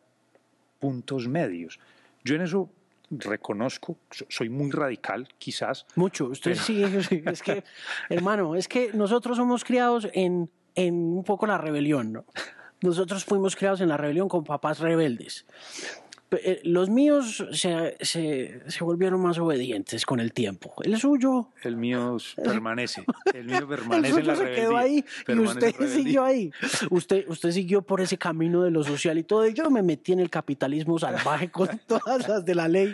puntos medios. Yo en eso reconozco, soy muy radical quizás. Mucho, usted sí, es que, hermano, es que nosotros somos criados en, en un poco la rebelión, ¿no? Nosotros fuimos criados en la rebelión con papás rebeldes. Eh, los míos se, se, se, volvieron más obedientes con el tiempo. El suyo. El mío *laughs* permanece. El mío *laughs* permanece en la se quedó ahí y usted siguió ahí. Usted, usted siguió por ese camino de lo social y todo. yo me metí en el capitalismo salvaje con *laughs* todas las de la ley.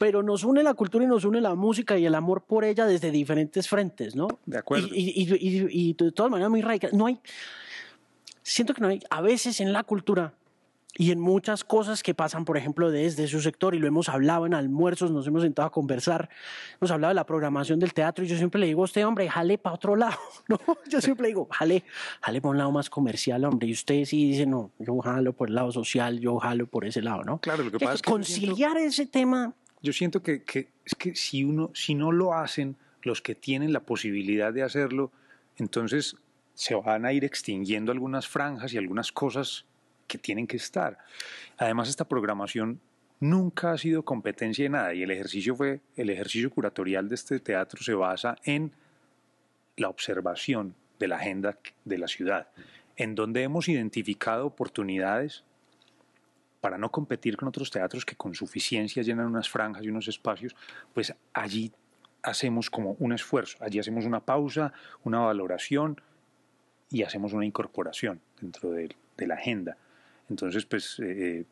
Pero nos une la cultura y nos une la música y el amor por ella desde diferentes frentes, ¿no? De acuerdo. Y, y, y, y de todas maneras muy radical. No hay. Siento que no hay. A veces en la cultura y en muchas cosas que pasan, por ejemplo, desde su sector, y lo hemos hablado en almuerzos, nos hemos sentado a conversar, hemos hablado de la programación del teatro, y yo siempre le digo a usted, hombre, jale para otro lado, *laughs* ¿no? Yo siempre le digo, jale, jale para un lado más comercial, hombre, y usted sí dice, no, yo jalo por el lado social, yo jalo por ese lado, ¿no? Claro, lo que pasa es que conciliar ese tema. Yo siento que, que, es que si uno, si no lo hacen los que tienen la posibilidad de hacerlo, entonces se van a ir extinguiendo algunas franjas y algunas cosas que tienen que estar. Además, esta programación nunca ha sido competencia de nada y el ejercicio fue el ejercicio curatorial de este teatro se basa en la observación de la agenda de la ciudad, en donde hemos identificado oportunidades para no competir con otros teatros que con suficiencia llenan unas franjas y unos espacios, pues allí hacemos como un esfuerzo, allí hacemos una pausa, una valoración y hacemos una incorporación dentro de, la agenda. Entonces, pues eh,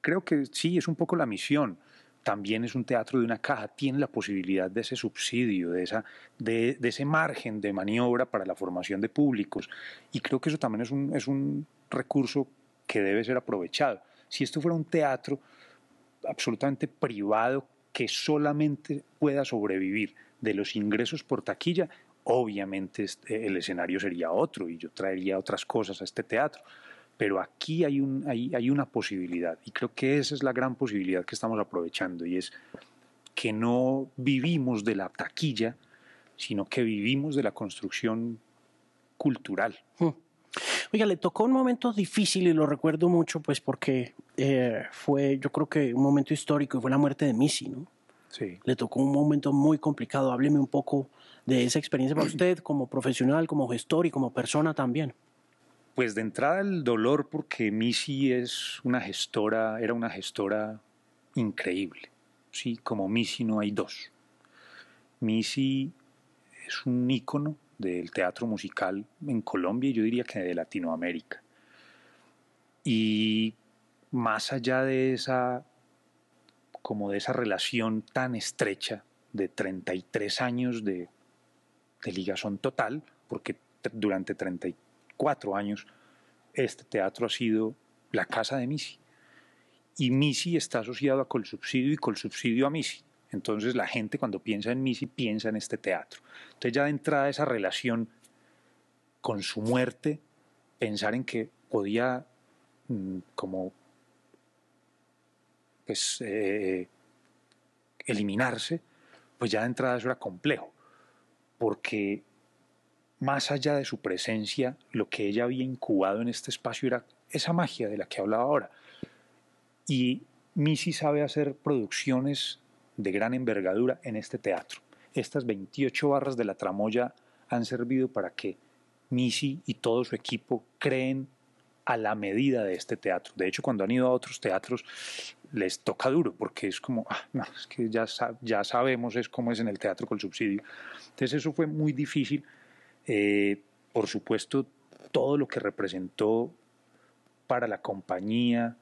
creo que sí, es un poco la misión. También es un teatro de una caja, tiene la posibilidad de ese subsidio, de, esa, de, ese margen de maniobra para la formación de públicos. Y creo que eso también es un, es un recurso que debe ser aprovechado. Si esto fuera un teatro absolutamente privado que solamente pueda sobrevivir de los ingresos por taquilla, obviamente este, el escenario sería otro y yo traería otras cosas a este teatro. Pero aquí hay una posibilidad y creo que esa es la gran posibilidad que estamos aprovechando y es que no vivimos de la taquilla, sino que vivimos de la construcción cultural. Hmm. Oiga, le tocó un momento difícil y lo recuerdo mucho, pues porque eh, fue, yo creo que un momento histórico y fue la muerte de Missy, ¿no? Sí. Le tocó un momento muy complicado. Hábleme un poco de esa experiencia para *clears throat* usted como profesional, como gestor y como persona también. Pues de entrada el dolor porque Missy es una gestora, era una gestora increíble. Sí, como Missy no hay dos. Missy es un ícono del teatro musical en Colombia y yo diría que de Latinoamérica. Y más allá de esa, como de esa relación tan estrecha de 33 años de, ligazón total, porque durante 34 años este teatro ha sido la casa de Misi. Y Misi está asociado a Colsubsidio y Colsubsidio a Misi. Entonces la gente cuando piensa en Missy piensa en este teatro. Entonces ya de entrada esa relación con su muerte, pensar en que podía mm, como pues eh, eliminarse, pues ya de entrada eso era complejo, porque más allá de su presencia, lo que ella había incubado en este espacio era esa magia de la que hablaba ahora. Y Missy sabe hacer producciones de gran envergadura en este teatro. Estas 28 barras de la tramoya han servido para que Misi y todo su equipo creen a la medida de este teatro. De hecho, cuando han ido a otros teatros, les toca duro, porque es como, ah, no, es que ya, ya sabemos es cómo es en el teatro con subsidio. Entonces eso fue muy difícil. Eh, por supuesto, todo lo que representó para la compañía,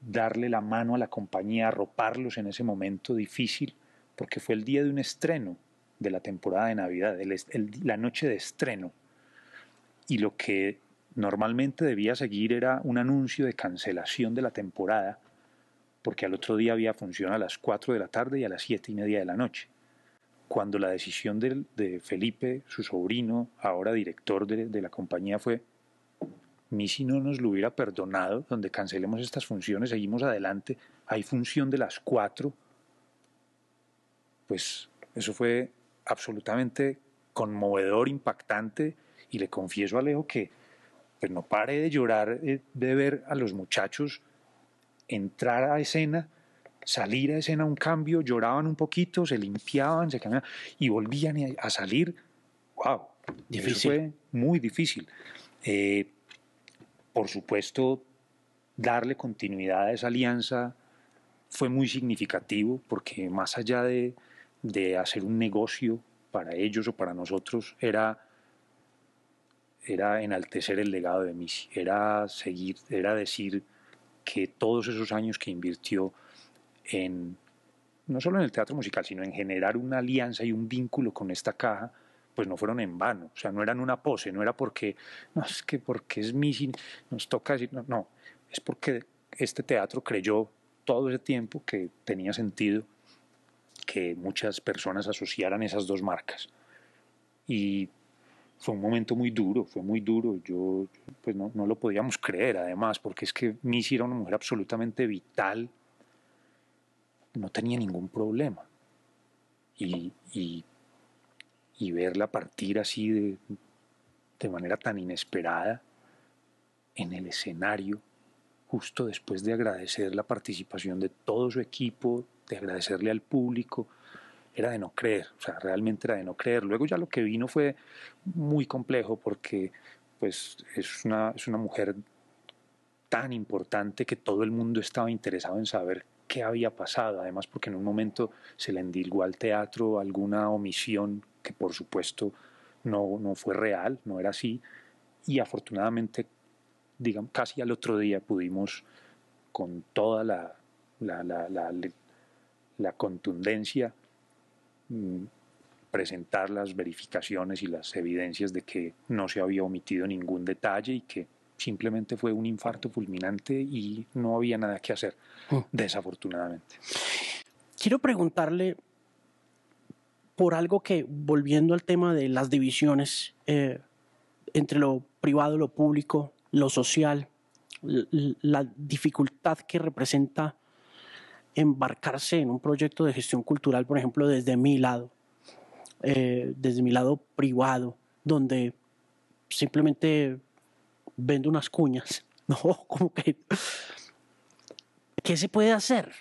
darle la mano a la compañía, arroparlos en ese momento difícil, porque fue el día de un estreno de la temporada de Navidad, la noche de estreno. Y lo que normalmente debía seguir era un anuncio de cancelación de la temporada, porque al otro día había función a las 4 de la tarde y a las 7 y media de la noche. Cuando la decisión de, Felipe, su sobrino, ahora director de la compañía, fue Missy no nos lo hubiera perdonado, donde cancelemos estas funciones, seguimos adelante, hay función de las cuatro, pues eso fue absolutamente conmovedor, impactante, y le confieso a Alejo que pues no pare de llorar eh, de ver a los muchachos entrar a escena, salir a escena un cambio, lloraban un poquito, se limpiaban, se cambiaban y volvían a salir. ¡Wow! Difícil. Eso fue muy difícil. Eh, por supuesto, darle continuidad a esa alianza fue muy significativo porque más allá de, hacer un negocio para ellos o para nosotros, era, era enaltecer el legado de Missy, era seguir, era decir que todos esos años que invirtió en no solo en el teatro musical, sino en generar una alianza y un vínculo con esta caja, pues no fueron en vano, o sea, no eran una pose, no era porque, no, es que porque es Missy, nos toca decir, no, no, es porque este teatro creyó todo ese tiempo que tenía sentido que muchas personas asociaran esas dos marcas. Y fue un momento muy duro, fue muy duro, yo pues no, no lo podíamos creer además, porque es que Missy era una mujer absolutamente vital, no tenía ningún problema. Y, y y verla partir así de, de manera tan inesperada en el escenario, justo después de agradecer la participación de todo su equipo, de agradecerle al público era de no creer, o sea, realmente era de no creer. Luego ya lo que vino fue muy complejo porque pues es una, es una mujer tan importante que todo el mundo estaba interesado en saber qué había pasado, además porque en un momento se le endilgó al teatro alguna omisión que por supuesto no, no fue real, no era así, y afortunadamente, digamos, casi al otro día pudimos con toda la, la, la, la contundencia presentar las verificaciones y las evidencias de que no se había omitido ningún detalle y que simplemente fue un infarto fulminante y no había nada que hacer, mm. desafortunadamente. Quiero preguntarle por algo que, volviendo al tema de las divisiones eh, entre lo privado, lo público, lo social, la dificultad que representa embarcarse en un proyecto de gestión cultural, por ejemplo, desde mi lado, eh, desde mi lado privado, donde simplemente vendo unas cuñas, *laughs* ¿no? ¿qué se puede hacer?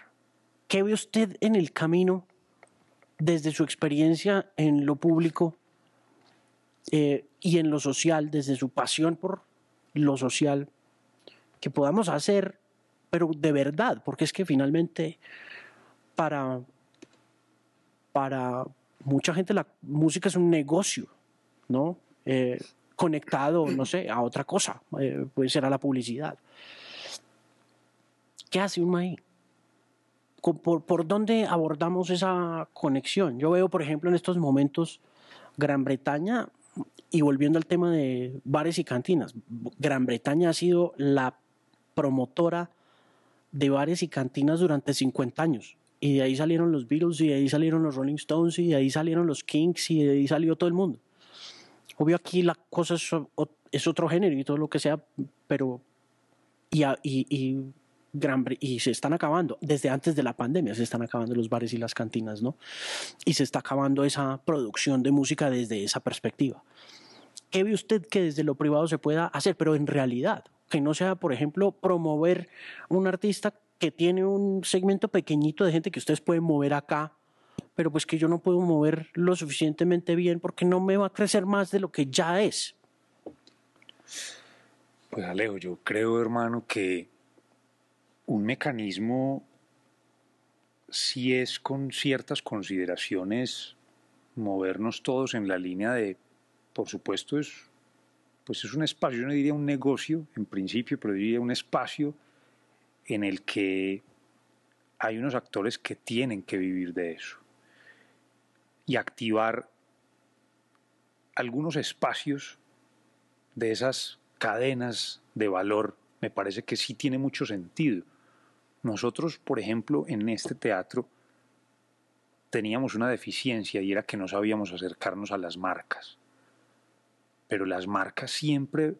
¿Qué ve usted en el camino desde su experiencia en lo público eh, y en lo social, desde su pasión por lo social, que podamos hacer, pero de verdad, porque es que finalmente para, para mucha gente la música es un negocio, ¿no? Eh, conectado, no sé, a otra cosa, eh, puede ser a la publicidad. ¿Qué hace un ahí? Por, ¿Por dónde abordamos esa conexión? Yo veo, por ejemplo, en estos momentos Gran Bretaña, y volviendo al tema de bares y cantinas, Gran Bretaña ha sido la promotora de bares y cantinas durante 50 años. Y de ahí salieron los Beatles, y de ahí salieron los Rolling Stones, y de ahí salieron los Kings, y de ahí salió todo el mundo. Obvio aquí la cosa es, es otro género y todo lo que sea, pero... Y, y, y, gran, y se están acabando, desde antes de la pandemia se están acabando los bares y las cantinas, ¿no? Y se está acabando esa producción de música desde esa perspectiva. ¿Qué ve usted que desde lo privado se pueda hacer? Pero en realidad, que no sea, por ejemplo, promover un artista que tiene un segmento pequeñito de gente que ustedes pueden mover acá, pero pues que yo no puedo mover lo suficientemente bien porque no me va a crecer más de lo que ya es. Pues Alejo, yo creo, hermano, que un mecanismo si es con ciertas consideraciones movernos todos en la línea de, por supuesto, es pues es un espacio, yo no diría un negocio en principio, pero diría un espacio en el que hay unos actores que tienen que vivir de eso y activar algunos espacios de esas cadenas de valor me parece que sí tiene mucho sentido. Nosotros, por ejemplo, en este teatro teníamos una deficiencia y era que no sabíamos acercarnos a las marcas pero las marcas siempre,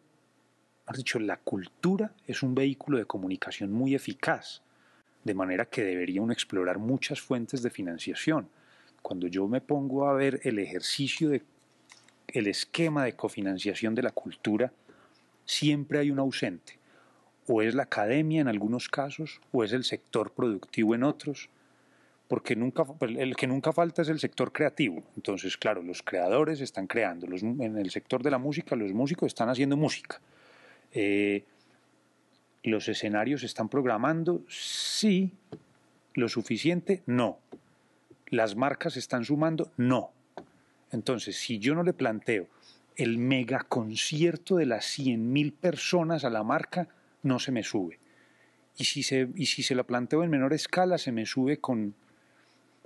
has dicho, la cultura es un vehículo de comunicación muy eficaz, de manera que debería uno explorar muchas fuentes de financiación. Cuando yo me pongo a ver el ejercicio de el esquema de cofinanciación de la cultura, siempre hay un ausente. O es la academia en algunos casos, o es el sector productivo en otros, porque nunca, el que nunca falta es el sector creativo. Entonces, claro, los creadores están creando, los, en el sector de la música los músicos están haciendo música. Eh, ¿Los escenarios están programando? Sí. ¿Lo suficiente? No. ¿Las marcas están sumando? No. Entonces, si yo no le planteo el mega concierto de las 100.000 personas a la marca, no se me sube. Y si se, y si se la planteo en menor escala, se me sube con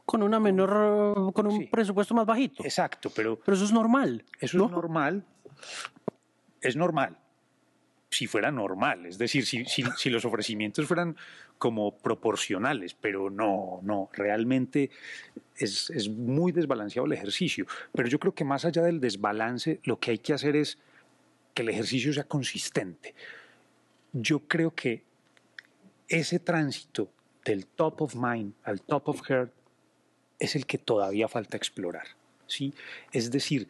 con una menor, con un presupuesto más bajito. Exacto, pero... Pero eso es normal. Eso es normal. Es normal. Si fuera normal, es decir, si, si, los ofrecimientos fueran como proporcionales, pero no, no, realmente es, es muy desbalanceado el ejercicio. Pero yo creo que más allá del desbalance, lo que hay que hacer es que el ejercicio sea consistente. Yo creo que ese tránsito del top of mind al top of heart es el que todavía falta explorar. ¿sí? Es decir,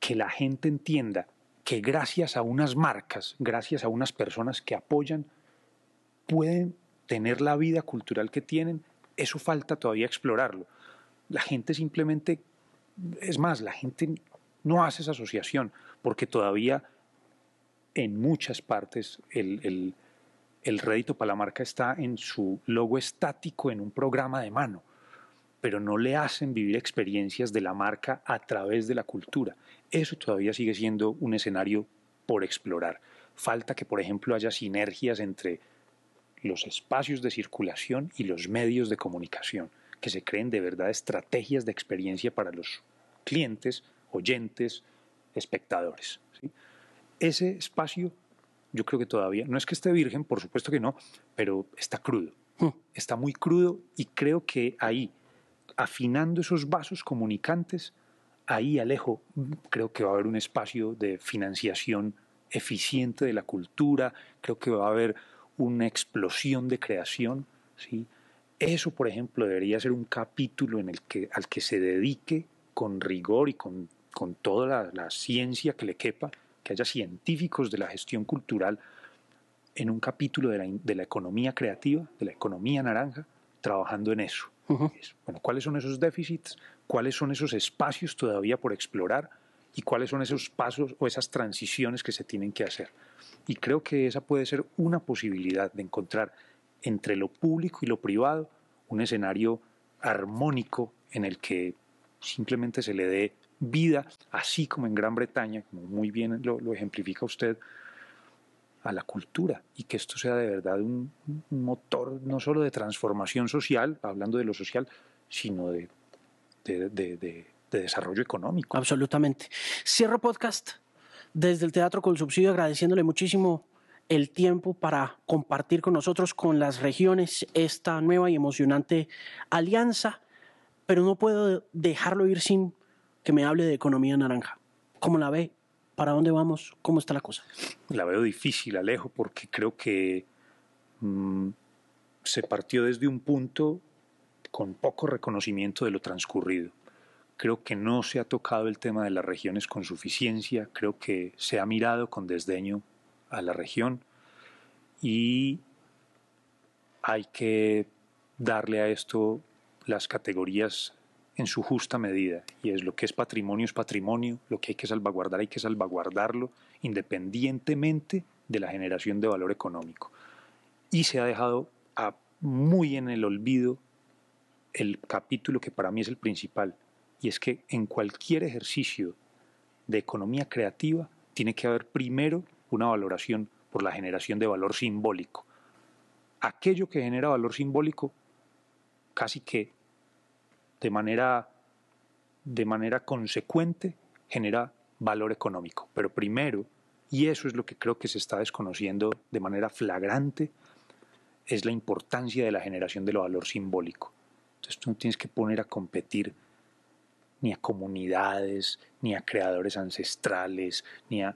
que la gente entienda que gracias a unas marcas, gracias a unas personas que apoyan, pueden tener la vida cultural que tienen, eso falta todavía explorarlo. la gente simplemente, es más, la gente no hace esa asociación, porque todavía en muchas partes el, el rédito para la marca está en su logo estático en un programa de mano, pero no le hacen vivir experiencias de la marca a través de la cultura. Eso todavía sigue siendo un escenario por explorar. Falta que, por ejemplo, haya sinergias entre los espacios de circulación y los medios de comunicación, que se creen de verdad estrategias de experiencia para los clientes, oyentes, espectadores. Ese espacio yo creo que todavía, no es que esté virgen, por supuesto que no, pero está crudo. Hmm. Está muy crudo y creo que ahí, afinando esos vasos comunicantes, ahí Alejo, creo que va a haber un espacio de financiación eficiente de la cultura, creo que va a haber una explosión de creación, ¿sí? Eso, por ejemplo, debería ser un capítulo en el que, al que se dedique con rigor y con, con toda la, ciencia que le quepa, que haya científicos de la gestión cultural en un capítulo de la, de la economía creativa, de la economía naranja, trabajando en eso. Bueno, ¿cuáles son esos déficits? ¿Cuáles son esos espacios todavía por explorar? ¿Y cuáles son esos pasos o esas transiciones que se tienen que hacer? Y creo que esa puede ser una posibilidad de encontrar entre lo público y lo privado un escenario armónico en el que simplemente se le dé vida, así como en Gran Bretaña, como muy bien lo, ejemplifica usted, a la cultura y que esto sea de verdad un, motor no solo de transformación social, hablando de lo social, sino de, de desarrollo económico. Absolutamente. Cierro podcast desde el Teatro con Subsidio agradeciéndole muchísimo el tiempo para compartir con nosotros, con las regiones, esta nueva y emocionante alianza, pero no puedo dejarlo ir sin que me hable de economía naranja. ¿Cómo la ve? ¿Para dónde vamos? ¿Cómo está la cosa? La veo difícil, Alejo, porque creo que mm, se partió desde un punto con poco reconocimiento de lo transcurrido. Creo que no se ha tocado el tema de las regiones con suficiencia, creo que se ha mirado con desdeño a la región y hay que darle a esto las categorías en su justa medida, y es lo que es patrimonio es patrimonio, lo que hay que salvaguardar hay que salvaguardarlo independientemente de la generación de valor económico. Y se ha dejado muy en el olvido el capítulo que para mí es el principal, y es que en cualquier ejercicio de economía creativa tiene que haber primero una valoración por la generación de valor simbólico. Aquello que genera valor simbólico casi que de manera, de manera consecuente genera valor económico. Pero primero, y eso es lo que creo que se está desconociendo de manera flagrante, es la importancia de la generación del valor simbólico. Entonces tú no tienes que poner a competir ni a comunidades, ni a creadores ancestrales, ni a...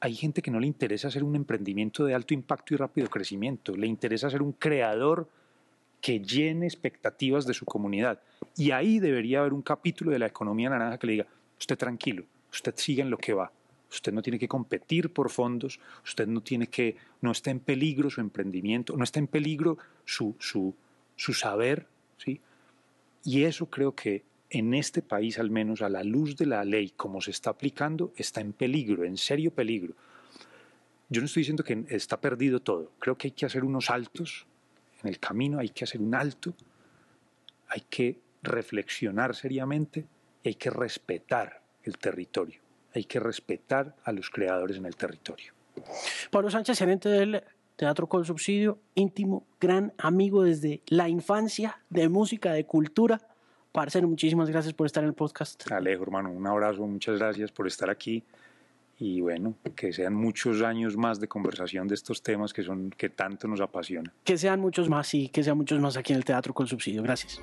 Hay gente que no le interesa hacer un emprendimiento de alto impacto y rápido crecimiento, le interesa ser un creador que llene expectativas de su comunidad. Y ahí debería haber un capítulo de la economía naranja que le diga, usted tranquilo, usted sigue en lo que va, usted no tiene que competir por fondos, usted no tiene que, no está en peligro su emprendimiento, no está en peligro su, su, su saber, ¿sí? Y eso creo que en este país, al menos a la luz de la ley, como se está aplicando, está en peligro, en serio peligro. Yo no estoy diciendo que está perdido todo, creo que hay que hacer unos saltos en el camino, hay que hacer un alto, hay que reflexionar seriamente y hay que respetar el territorio, hay que respetar a los creadores en el territorio. Pablo Sánchez, gerente del Teatro con Subsidio, íntimo, gran amigo desde la infancia de música, de cultura. Parcero, muchísimas gracias por estar en el podcast. Alejo, hermano, un abrazo, muchas gracias por estar aquí y bueno, que sean muchos años más de conversación de estos temas que son que tanto nos apasionan. Que sean muchos más y que sean muchos más aquí en el Teatro con Subsidio. Gracias.